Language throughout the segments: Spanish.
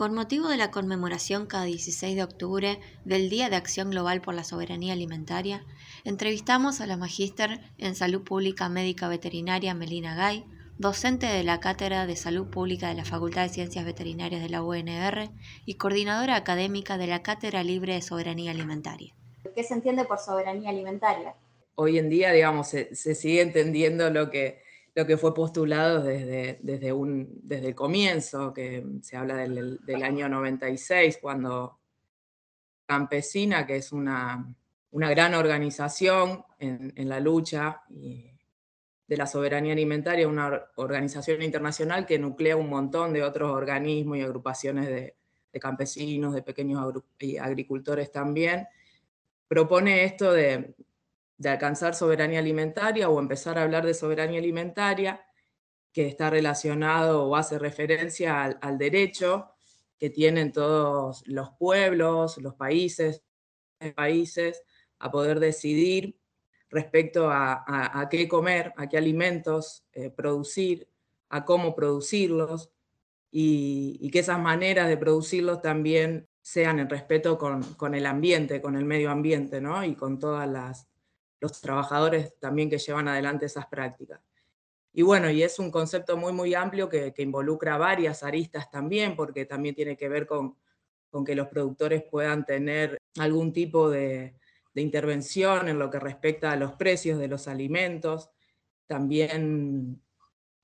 Con motivo de la conmemoración cada 16 de octubre del Día de Acción Global por la Soberanía Alimentaria, entrevistamos a la magíster en Salud Pública Médica Veterinaria Melina Gay, docente de la Cátedra de Salud Pública de la Facultad de Ciencias Veterinarias de la UNR y coordinadora académica de la Cátedra Libre de Soberanía Alimentaria. ¿Qué se entiende por soberanía alimentaria? Hoy en día, digamos, se, sigue entendiendo lo que lo que fue postulado desde, desde, un, desde el comienzo, que se habla del, del año 96, cuando Campesina, que es una, una gran organización en, la lucha de la soberanía alimentaria, una organización internacional que nuclea un montón de otros organismos y agrupaciones de, de campesinos, de pequeños agricultores también, propone esto de, de alcanzar soberanía alimentaria o empezar a hablar de soberanía alimentaria, que está relacionado o hace referencia al, derecho que tienen todos los pueblos, los países, países a poder decidir respecto a, qué comer, a qué alimentos eh, producir, a cómo producirlos y, que esas maneras de producirlos también sean en respeto con, con, el ambiente, con el medio ambiente, ¿no? Y con todas las, los trabajadores también que llevan adelante esas prácticas. Y bueno, y es un concepto muy, muy amplio que, involucra varias aristas también, porque también tiene que ver con, con que los productores puedan tener algún tipo de, intervención en lo que respecta a los precios de los alimentos. También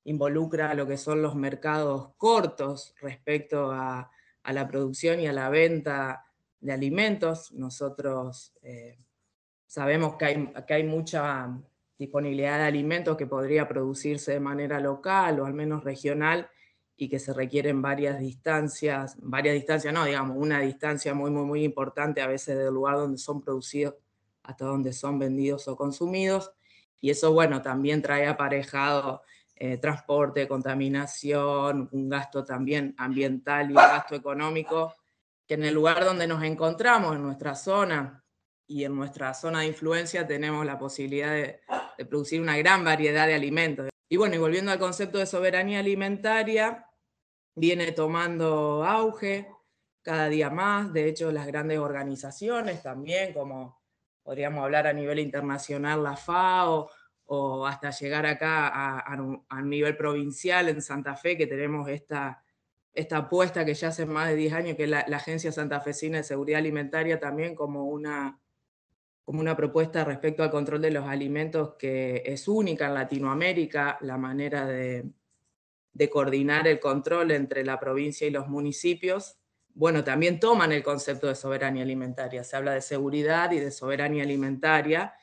involucra lo que son los mercados cortos respecto a, a la producción y a la venta de alimentos. Nosotros eh, Sabemos que hay, que hay mucha disponibilidad de alimentos que podría producirse de manera local o al menos regional y que se requieren varias distancias, varias distancias, no, digamos, una distancia muy, muy, muy importante a veces del lugar donde son producidos hasta donde son vendidos o consumidos. Y eso, bueno, también trae aparejado eh, transporte, contaminación, un gasto también ambiental y un gasto económico, que en el lugar donde nos encontramos, en nuestra zona, y en nuestra zona de influencia tenemos la posibilidad de, producir una gran variedad de alimentos. Y bueno, y volviendo al concepto de soberanía alimentaria, viene tomando auge cada día más, de hecho las grandes organizaciones también, como podríamos hablar a nivel internacional, la FAO, o hasta llegar acá a, nivel provincial en Santa Fe, que tenemos esta, esta apuesta que ya hace más de 10 años, que es la, Agencia Santafesina de Seguridad Alimentaria también como una, como una propuesta respecto al control de los alimentos que es única en Latinoamérica, la manera de, coordinar el control entre la provincia y los municipios. Bueno, también toman el concepto de soberanía alimentaria. Se habla de seguridad y de soberanía alimentaria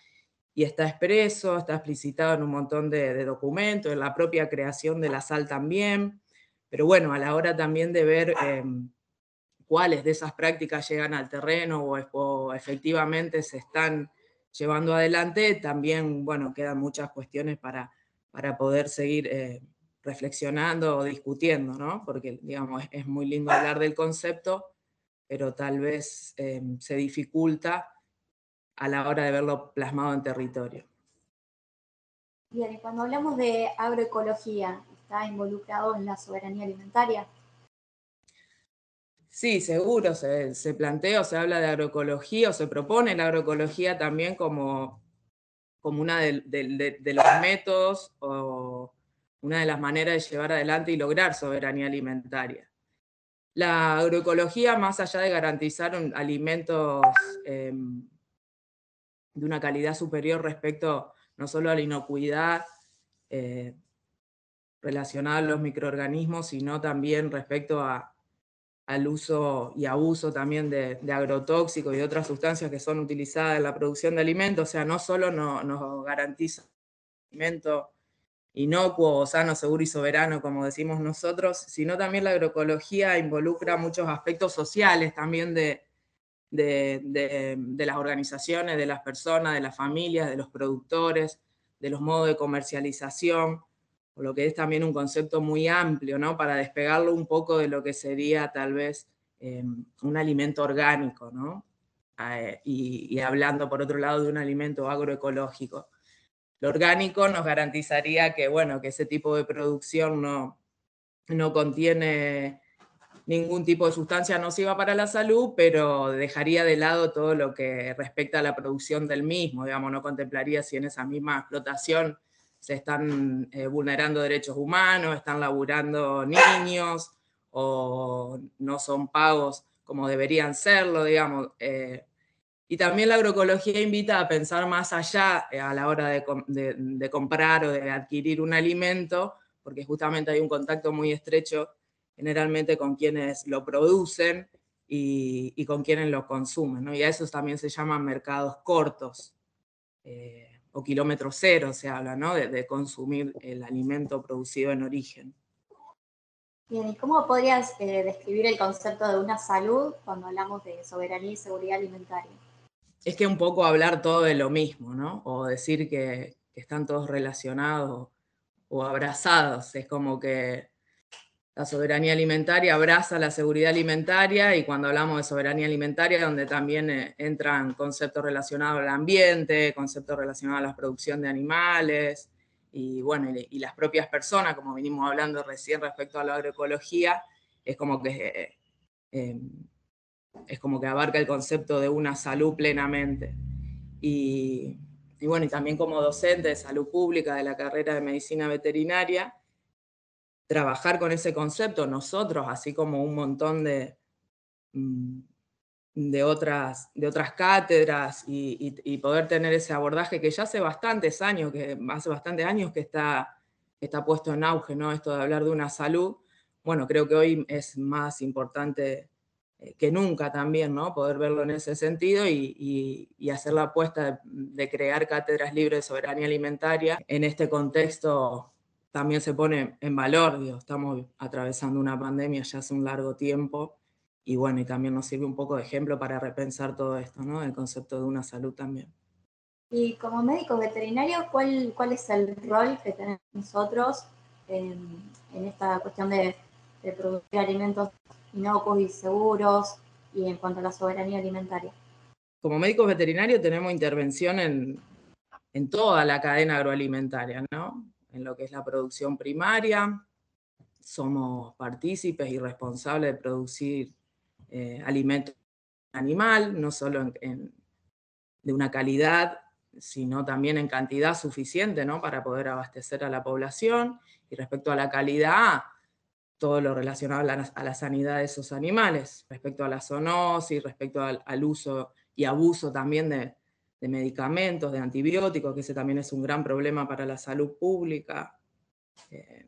y está expreso, está explicitado en un montón de, documentos, en la propia creación de la SAL también. Pero bueno, a la hora también de ver em, cuáles de esas prácticas llegan al terreno o, efectivamente se están llevando adelante, también, bueno, quedan muchas cuestiones para, para poder seguir eh, reflexionando o discutiendo, ¿no? Porque, digamos, es, muy lindo hablar del concepto, pero tal vez eh, se dificulta a la hora de verlo plasmado en territorio. Bien, y cuando hablamos de agroecología, ¿está involucrado en la soberanía alimentaria? Sí, seguro, se, plantea o se habla de agroecología o se propone la agroecología también como, como una de, los métodos o una de las maneras de llevar adelante y lograr soberanía alimentaria. La agroecología, más allá de garantizar alimentos em, de una calidad superior respecto no solo a la inocuidad eh, relacionada a los microorganismos, sino también respecto a, al uso y abuso también de, agrotóxicos y de otras sustancias que son utilizadas en la producción de alimentos. O sea, no solo nos garantiza alimento inocuo, sano, seguro y soberano, como decimos nosotros, sino también la agroecología involucra muchos aspectos sociales también de, de las organizaciones, de las personas, de las familias, de los productores, de los modos de comercialización o lo que es también un concepto muy amplio, ¿no? Para despegarlo un poco de lo que sería tal vez em, un alimento orgánico, ¿no? Ah, eh, y, hablando por otro lado de un alimento agroecológico. Lo orgánico nos garantizaría que, bueno, que ese tipo de producción no, no contiene ningún tipo de sustancia nociva para la salud, pero dejaría de lado todo lo que respecta a la producción del mismo, digamos, no contemplaría si en esa misma explotación se están eh, vulnerando derechos humanos, están laburando niños o no son pagos como deberían serlo, digamos. Eh, y también la agroecología invita a pensar más allá eh, a la hora de, comprar o de adquirir un alimento, porque justamente hay un contacto muy estrecho generalmente con quienes lo producen y, con quienes lo consumen. Y a esos también se llaman mercados cortos eh, o kilómetro cero, se habla, ¿no? de consumir el alimento producido en origen. Bien, ¿y cómo podrías eh, describir el concepto de una salud cuando hablamos de soberanía y seguridad alimentaria? Es que un poco hablar todo de lo mismo, ¿no? O decir que, están todos relacionados o abrazados. Es como que la soberanía alimentaria abraza la seguridad alimentaria y cuando hablamos de soberanía alimentaria, donde también eh, entran conceptos relacionados al ambiente, conceptos relacionados a la producción de animales, y bueno, y, las propias personas, como vinimos hablando recién respecto a la agroecología, es como que, eh, em, es como que abarca el concepto de una salud plenamente. Y, bueno, y también como docente de salud pública de la carrera de medicina veterinaria, trabajar con ese concepto nosotros, así como un montón de, mm, de otras, de otras cátedras y, poder tener ese abordaje que ya hace bastantes años, que hace bastantes años que está, está puesto en auge, ¿no? Esto de hablar de una salud, bueno, creo que hoy es más importante eh, que nunca también, ¿no? Poder verlo en ese sentido y, hacer la apuesta de, crear cátedras libres de soberanía alimentaria. En este contexto también se pone en valor, digo, estamos atravesando una pandemia ya hace un largo tiempo y bueno, y también nos sirve un poco de ejemplo para repensar todo esto, ¿no? El concepto de una salud también. Y como médico veterinario, ¿cuál, cuál es el rol que tenemos nosotros en, esta cuestión de, producir alimentos inocuos y seguros y en cuanto a la soberanía alimentaria? Como médicos veterinarios tenemos intervención en, en toda la cadena agroalimentaria, ¿no? En lo que es la producción primaria, somos partícipes y responsables de producir eh, alimento animal, no solo de una calidad, sino también en cantidad suficiente ¿no? para poder abastecer a la población. Y respecto a la calidad, todo lo relacionado a la, sanidad de esos animales, respecto a la zoonosis, respecto al, uso y abuso también de, medicamentos, de antibióticos, que ese también es un gran problema para la salud pública, eh,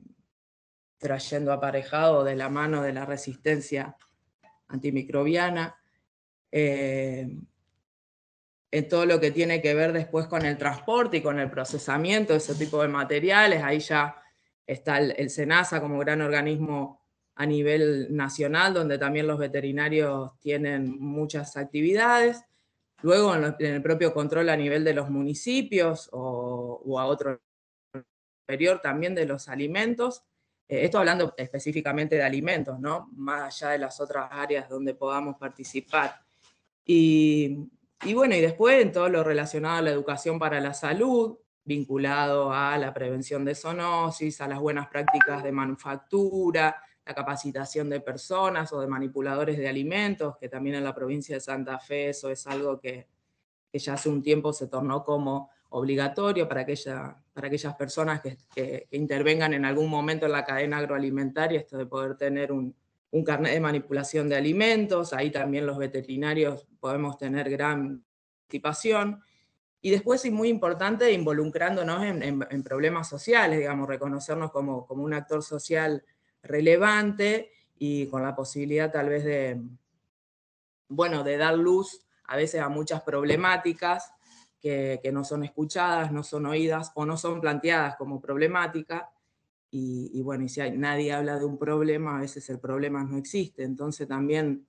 trayendo aparejado de la mano de la resistencia antimicrobiana, eh, en todo lo que tiene que ver después con el transporte y con el procesamiento de ese tipo de materiales. Ahí ya está el, SENASA como gran organismo a nivel nacional, donde también los veterinarios tienen muchas actividades. Luego en, el propio control a nivel de los municipios o, a otro superior también de los alimentos. Eh, esto hablando específicamente de alimentos, ¿no? Más allá de las otras áreas donde podamos participar. Y, bueno, y después en todo lo relacionado a la educación para la salud, vinculado a la prevención de zoonosis, a las buenas prácticas de manufactura, la capacitación de personas o de manipuladores de alimentos, que también en la provincia de Santa Fe eso es algo que, que ya hace un tiempo se tornó como obligatorio para, aquella, para aquellas personas que, intervengan en algún momento en la cadena agroalimentaria, esto de poder tener un, un carnet de manipulación de alimentos, ahí también los veterinarios podemos tener gran participación. Y después, y muy importante, involucrándonos en, problemas sociales, digamos, reconocernos como, como, un actor social relevante y con la posibilidad tal vez de, bueno, de dar luz a veces a muchas problemáticas que, no son escuchadas, no son oídas o no son planteadas como problemática. Y, bueno, y si nadie habla de un problema, a veces el problema no existe. Entonces también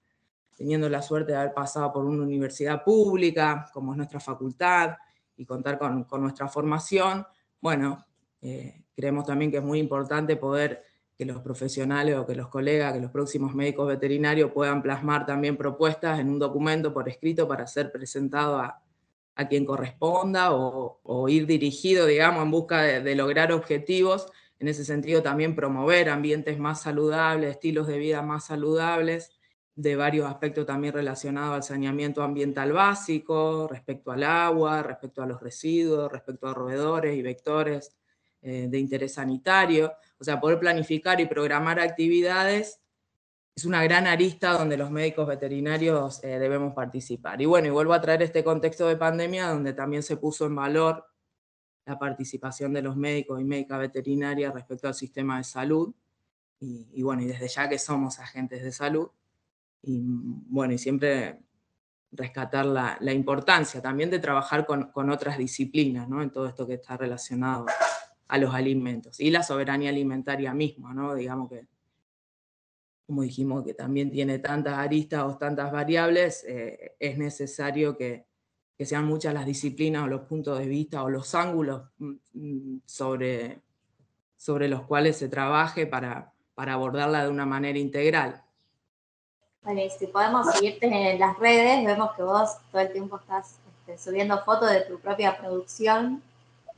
teniendo la suerte de haber pasado por una universidad pública, como es nuestra facultad, y contar con, nuestra formación, bueno, eh, creemos también que es muy importante poder que los profesionales o que los colegas, que los próximos médicos veterinarios puedan plasmar también propuestas en un documento por escrito para ser presentado a, quien corresponda o, ir dirigido, digamos, en busca de, lograr objetivos en ese sentido también promover ambientes más saludables, estilos de vida más saludables, de varios aspectos también relacionados al saneamiento ambiental básico, respecto al agua, respecto a los residuos, respecto a roedores y vectores eh, de interés sanitario. O sea, poder planificar y programar actividades es una gran arista donde los médicos veterinarios eh, debemos participar. Y bueno, y vuelvo a traer este contexto de pandemia donde también se puso en valor la participación de los médicos y médicas veterinarias respecto al sistema de salud. y bueno, y desde ya que somos agentes de salud, y bueno, y siempre rescatar la, importancia también de trabajar con, otras disciplinas, ¿no? En todo esto que está relacionado a los alimentos. Y la soberanía alimentaria misma, ¿no? Digamos que, como dijimos, que también tiene tantas aristas o tantas variables, eh, es necesario que, sean muchas las disciplinas o los puntos de vista o los ángulos mm, mm, sobre, sobre los cuales se trabaje para, para abordarla de una manera integral. Bueno, y si podemos seguirte en las redes, vemos que vos todo el tiempo estás este, subiendo fotos de tu propia producción.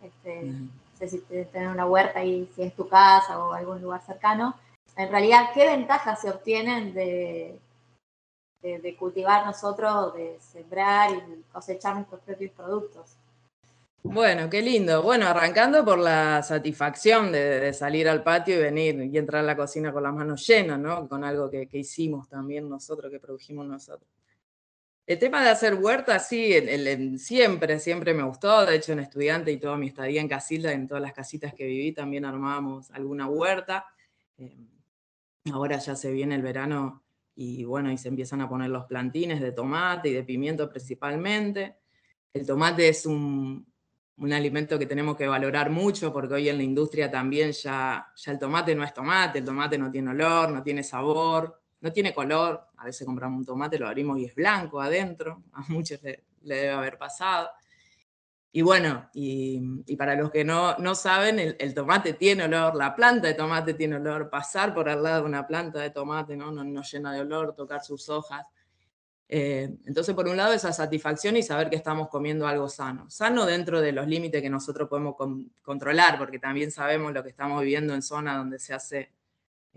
Este, no sé si tenés una huerta y si es tu casa o algún lugar cercano. En realidad, ¿qué ventajas se obtienen de, de cultivar nosotros, de sembrar y cosechar nuestros propios productos? Bueno, qué lindo. Bueno, arrancando por la satisfacción de, salir al patio y venir y entrar a la cocina con las manos llenas, ¿no? Con algo que, hicimos también nosotros, que produjimos nosotros. El tema de hacer huerta, sí, siempre, siempre me gustó. De hecho, en estudiante y toda mi estadía en Casilda, en todas las casitas que viví, también armábamos alguna huerta. Eh, ahora ya se viene el verano y bueno, y se empiezan a poner los plantines de tomate y de pimiento principalmente. El tomate es un, un alimento que tenemos que valorar mucho porque hoy en la industria también ya, ya el tomate no es tomate, el tomate no tiene olor, no tiene sabor, no tiene color. A veces compramos un tomate, lo abrimos y es blanco adentro, a muchos le, debe haber pasado. Y bueno, y, para los que no, no saben, el, tomate tiene olor, la planta de tomate tiene olor, pasar por al lado de una planta de tomate ¿no? No, no llena de olor, tocar sus hojas eh, entonces, por un lado, esa satisfacción y saber que estamos comiendo algo sano. Sano dentro de los límites que nosotros podemos controlar, porque también sabemos lo que estamos viviendo en zonas donde se hace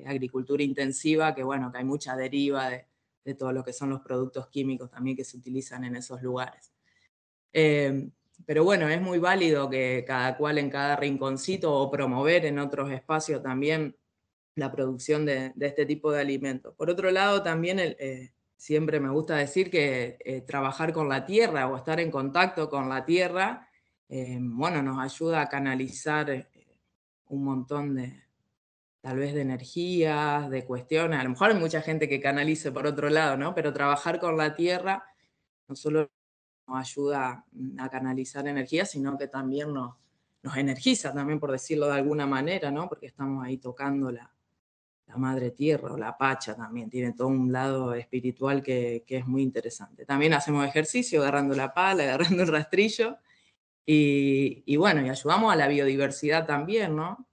agricultura intensiva, que bueno, que hay mucha deriva de, todo lo que son los productos químicos también que se utilizan en esos lugares. Eh, pero bueno, es muy válido que cada cual en cada rinconcito o promover en otros espacios también la producción de, este tipo de alimentos. Por otro lado, también el, siempre me gusta decir que eh, trabajar con la tierra o estar en contacto con la tierra, eh, bueno, nos ayuda a canalizar eh, un montón de, tal vez de energías, de cuestiones. A lo mejor hay mucha gente que canalice por otro lado, ¿no? Pero trabajar con la tierra no solo nos ayuda a canalizar energía, sino que también nos, nos energiza, también por decirlo de alguna manera, ¿no? Porque estamos ahí tocando la, madre tierra o la pacha también, tiene todo un lado espiritual que, es muy interesante. También hacemos ejercicio agarrando la pala, agarrando el rastrillo y, bueno, y ayudamos a la biodiversidad también, ¿no?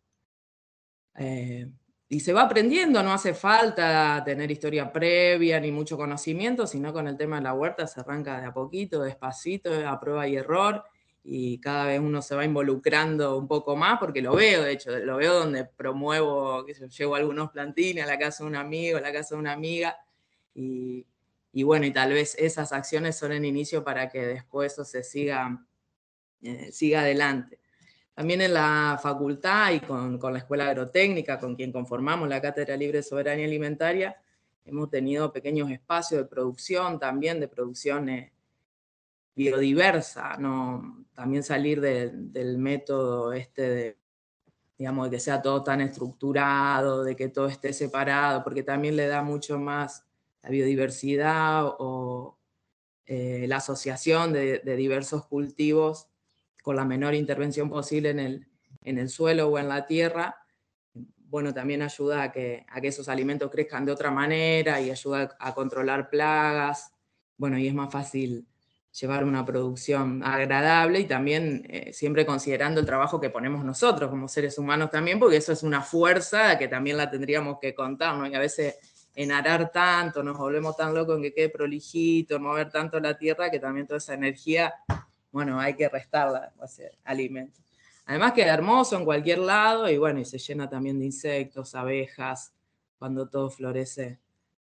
Eh, y se va aprendiendo, no hace falta tener historia previa ni mucho conocimiento, sino con el tema de la huerta se arranca de a poquito, despacito, a prueba y error y cada vez uno se va involucrando un poco más, porque lo veo, de hecho, lo veo donde promuevo, que llevo algunos plantines a la casa de un amigo, a la casa de una amiga, y, bueno, y tal vez esas acciones son el inicio para que después eso se siga, eh, siga adelante. También en la facultad y con, con, la Escuela Agrotécnica, con quien conformamos la Cátedra Libre de Soberanía Alimentaria, hemos tenido pequeños espacios de producción, también de producción biodiversa, ¿no? también salir del método este de, digamos, de que sea todo tan estructurado, de que todo esté separado, porque también le da mucho más la biodiversidad o eh, la asociación de, diversos cultivos con la menor intervención posible en el, en el suelo o en la tierra, bueno, también ayuda a que, a que esos alimentos crezcan de otra manera y ayuda a controlar plagas, bueno, y es más fácil llevar una producción agradable y también eh, siempre considerando el trabajo que ponemos nosotros como seres humanos también, porque eso es una fuerza que también la tendríamos que contar, ¿no? Y a veces en arar tanto, nos volvemos tan locos en que quede prolijito, mover tanto la tierra, que también toda esa energía, bueno, hay que restarla, hacer alimento. Además queda hermoso en cualquier lado y bueno, y se llena también de insectos, abejas, cuando todo florece.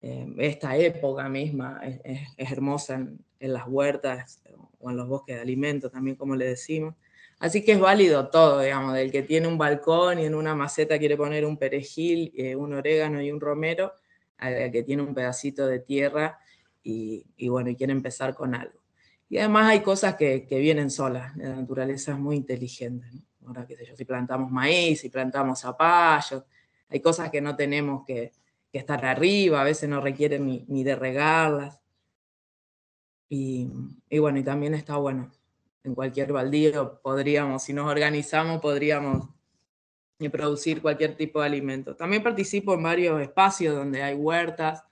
Eh, esta época misma es, hermosa en, las huertas o en los bosques de alimentos también, como le decimos. Así que es válido todo, digamos, del que tiene un balcón y en una maceta quiere poner un perejil, eh, un orégano y un romero, al que tiene un pedacito de tierra y, bueno, y quiere empezar con algo. Y además hay cosas que, que vienen solas, la naturaleza es muy inteligente. Ahora, qué sé yo, si plantamos maíz, si plantamos zapallos, hay cosas que no tenemos que, que estar arriba, a veces no requieren ni, ni de regarlas. Y, y, bueno, y también está bueno, en cualquier baldío podríamos, si nos organizamos, podríamos producir cualquier tipo de alimento. También participo en varios espacios donde hay huertas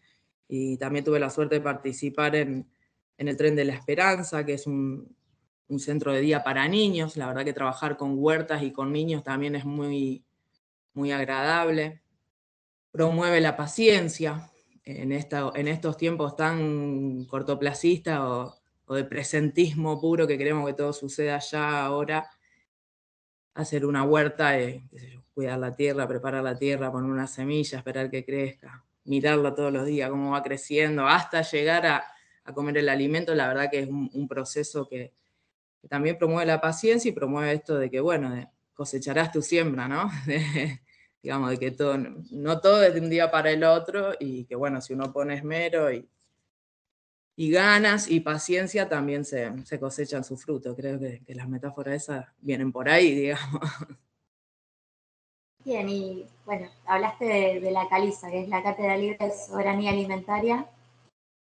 y también tuve la suerte de participar en, en el Tren de la Esperanza, que es un, centro de día para niños. La verdad que trabajar con huertas y con niños también es muy, muy agradable. Promueve la paciencia en, esta, en estos tiempos tan cortoplacistas o, o, de presentismo puro que queremos que todo suceda ya ahora. Hacer una huerta, eh, cuidar la tierra, preparar la tierra, poner una semilla, esperar que crezca, mirarla todos los días, cómo va creciendo, hasta llegar a, a comer el alimento, la verdad que es un, proceso que, también promueve la paciencia y promueve esto de que, bueno, cosecharás tu siembra, ¿no? Digamos, de que todo, no todo es de un día para el otro y que, bueno, si uno pone esmero y, y ganas y paciencia, también se, se cosechan su fruto. Creo que, las metáforas esas vienen por ahí, digamos. Bien, y bueno, hablaste de, de, la Caliza, que es la Cátedra Libre de Soberanía Alimentaria.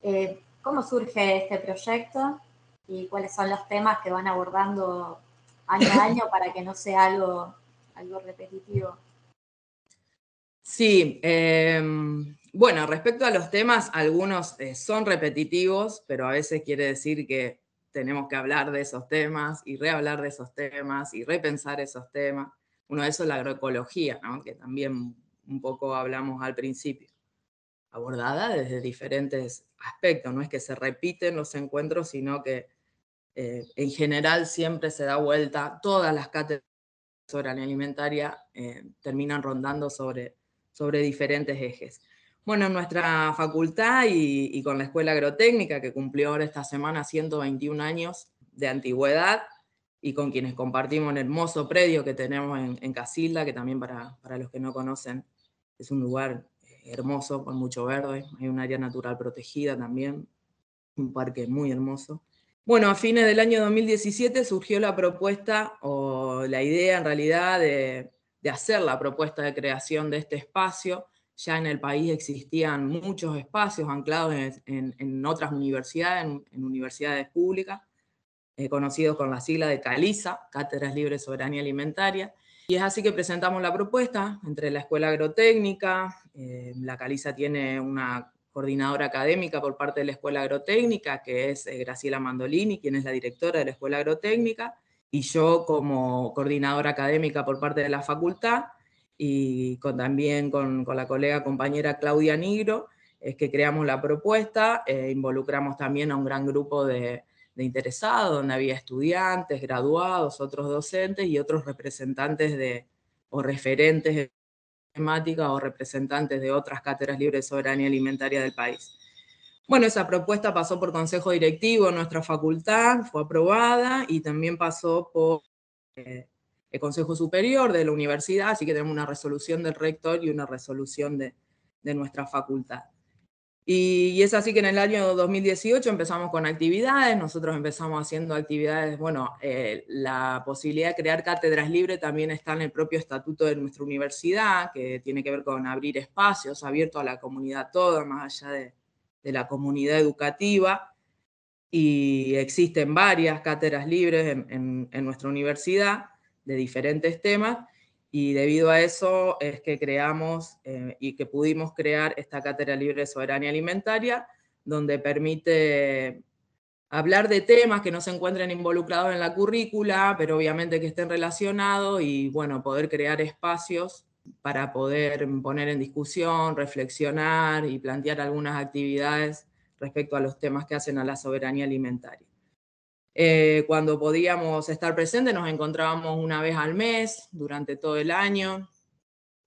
Eh, ¿Cómo surge este proyecto y cuáles son los temas que van abordando año a año para que no sea algo, algo repetitivo? Sí, eh, bueno, respecto a los temas, algunos eh, son repetitivos, pero a veces quiere decir que tenemos que hablar de esos temas y rehablar de esos temas y repensar esos temas. Uno de esos es la agroecología, que también un poco hablamos al principio, abordada desde diferentes aspectos. No es que se repiten los encuentros, sino que eh, en general siempre se da vuelta, todas las cátedras sobre alimentaria eh, terminan rondando sobre, sobre diferentes ejes. Bueno, en nuestra facultad y, y, con la Escuela Agrotécnica, que cumplió ahora esta semana 121 años de antigüedad, y con quienes compartimos un hermoso predio que tenemos en, en Casilda, que también para, para, los que no conocen es un lugar hermoso, con mucho verde, hay un área natural protegida también, un parque muy hermoso. Bueno, a fines del año 2017 surgió la propuesta, o la idea en realidad, de, hacer la propuesta de creación de este espacio, ya en el país existían muchos espacios anclados en, en, otras universidades, en, universidades públicas, eh, conocidos con la sigla de CALISA, Cátedras Libres Soberanía Alimentaria. Y es así que presentamos la propuesta entre la Escuela Agrotécnica, eh, la CALISA tiene una coordinadora académica por parte de la Escuela Agrotécnica, que es eh, Graciela Mandolini, quien es la directora de la Escuela Agrotécnica, y yo como coordinadora académica por parte de la facultad, y con, también con, la colega compañera Claudia Nigro, es que creamos la propuesta, eh, involucramos también a un gran grupo de, de, interesados, donde había estudiantes, graduados, otros docentes y otros representantes de, o referentes temática o representantes de otras cátedras libres de soberanía alimentaria del país. Bueno, esa propuesta pasó por consejo directivo en nuestra facultad, fue aprobada y también pasó por... Eh, el Consejo Superior de la Universidad, así que tenemos una resolución del rector y una resolución de, de nuestra facultad. Y, es así que en el año 2018 empezamos con actividades, nosotros empezamos haciendo actividades, bueno, eh, la posibilidad de crear cátedras libres también está en el propio estatuto de nuestra universidad, que tiene que ver con abrir espacios abiertos a la comunidad toda, más allá de, la comunidad educativa, y existen varias cátedras libres en nuestra universidad, de diferentes temas y debido a eso es que creamos eh, y que pudimos crear esta Cátedra Libre de Soberanía Alimentaria, donde permite hablar de temas que no se encuentren involucrados en la currícula, pero obviamente que estén relacionados y bueno, poder crear espacios para poder poner en discusión, reflexionar y plantear algunas actividades respecto a los temas que hacen a la soberanía alimentaria. Eh, cuando podíamos estar presentes nos encontrábamos una vez al mes durante todo el año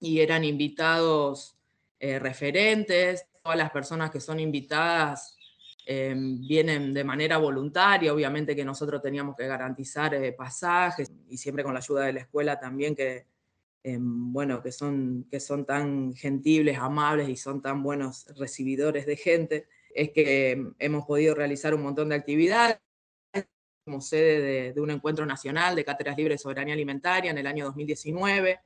y eran invitados eh, referentes, todas las personas que son invitadas em, vienen de manera voluntaria, obviamente que nosotros teníamos que garantizar eh, pasajes y siempre con la ayuda de la escuela también que, em, bueno, que son, que son tan gentibles, amables y son tan buenos recibidores de gente, es que em, hemos podido realizar un montón de actividades como sede de, de un encuentro nacional de cátedras libres de soberanía alimentaria en el año 2019.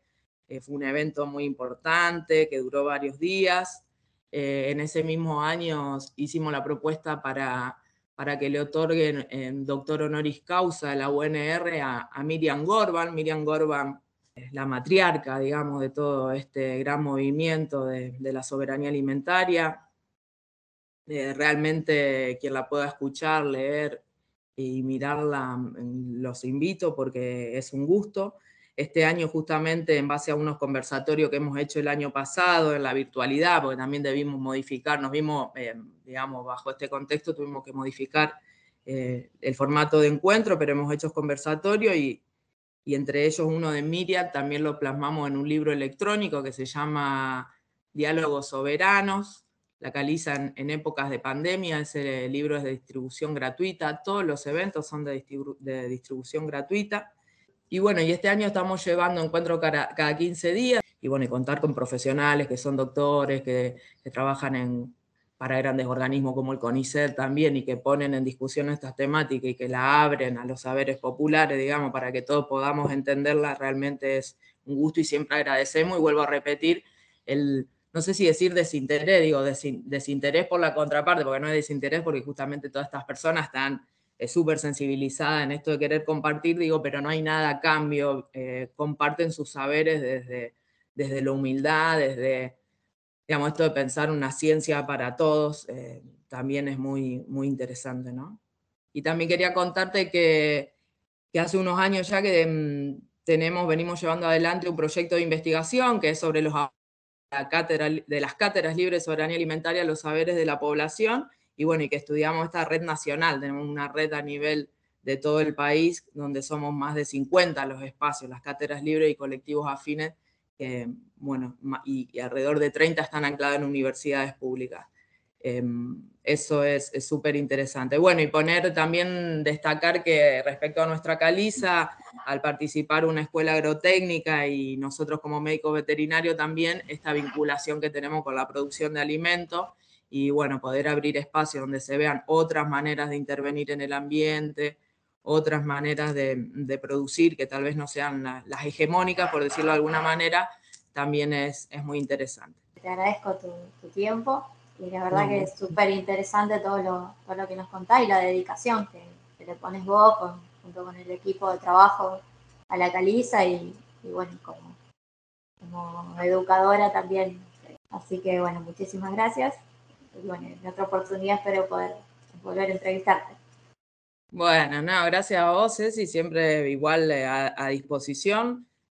Eh, fue un evento muy importante que duró varios días. Eh, en ese mismo año hicimos la propuesta para, para que le otorguen el doctor honoris causa de la UNR a, Miriam Gorban. Miriam Gorban es la matriarca, digamos, de todo este gran movimiento de, la soberanía alimentaria. Eh, realmente quien la pueda escuchar, leer y mirarla, mm, los invito porque es un gusto. Este año justamente en base a unos conversatorios que hemos hecho el año pasado en la virtualidad, porque también debimos modificar, nos vimos, eh, digamos, bajo este contexto tuvimos que modificar eh, el formato de encuentro, pero hemos hecho conversatorios y, y entre ellos uno de Miriam también lo plasmamos en un libro electrónico que se llama Diálogos Soberanos, la caliza en, épocas de pandemia, ese libro es de distribución gratuita, todos los eventos son de, distribución gratuita. Y bueno, y este año estamos llevando encuentros cada, cada 15 días y bueno, y contar con profesionales que son doctores, que, trabajan en, para grandes organismos como el CONICET también y que ponen en discusión estas temáticas y que la abren a los saberes populares, digamos, para que todos podamos entenderla, realmente es un gusto y siempre agradecemos y vuelvo a repetir el, no sé si decir desinterés, digo desinterés por la contraparte, porque no es desinterés porque justamente todas estas personas están es súper sensibilizada en esto de querer compartir, digo, pero no hay nada a cambio, eh, comparten sus saberes desde, desde la humildad, desde, digamos, esto de pensar una ciencia para todos, eh, también es muy, muy interesante, ¿no? Y también quería contarte que, que hace unos años ya que mm, tenemos, venimos llevando adelante un proyecto de investigación que es sobre los de las cátedras libres de soberanía alimentaria, los saberes de la población, y bueno, y que estudiamos esta red nacional, tenemos una red a nivel de todo el país, donde somos más de 50 los espacios, las cátedras libres y colectivos afines, que, bueno, y, alrededor de 30 están ancladas en universidades públicas. Em, eso es súper interesante. Bueno, y poner también, destacar que respecto a nuestra caliza, al participar una escuela agrotécnica y nosotros como médico veterinario también, esta vinculación que tenemos con la producción de alimentos, y bueno, poder abrir espacios donde se vean otras maneras de intervenir en el ambiente, otras maneras de, producir que tal vez no sean las hegemónicas, por decirlo de alguna manera, también es, es muy interesante. Te agradezco tu, tiempo y la verdad que es súper interesante todo lo, todo lo que nos contás y la dedicación que, le pones vos junto con el equipo de trabajo a la caliza y, y bueno, como, como educadora también. Así que bueno, muchísimas gracias bueno, en otra oportunidad espero poder volver a entrevistarte. Bueno, no, gracias a vos, y siempre igual eh, a, disposición.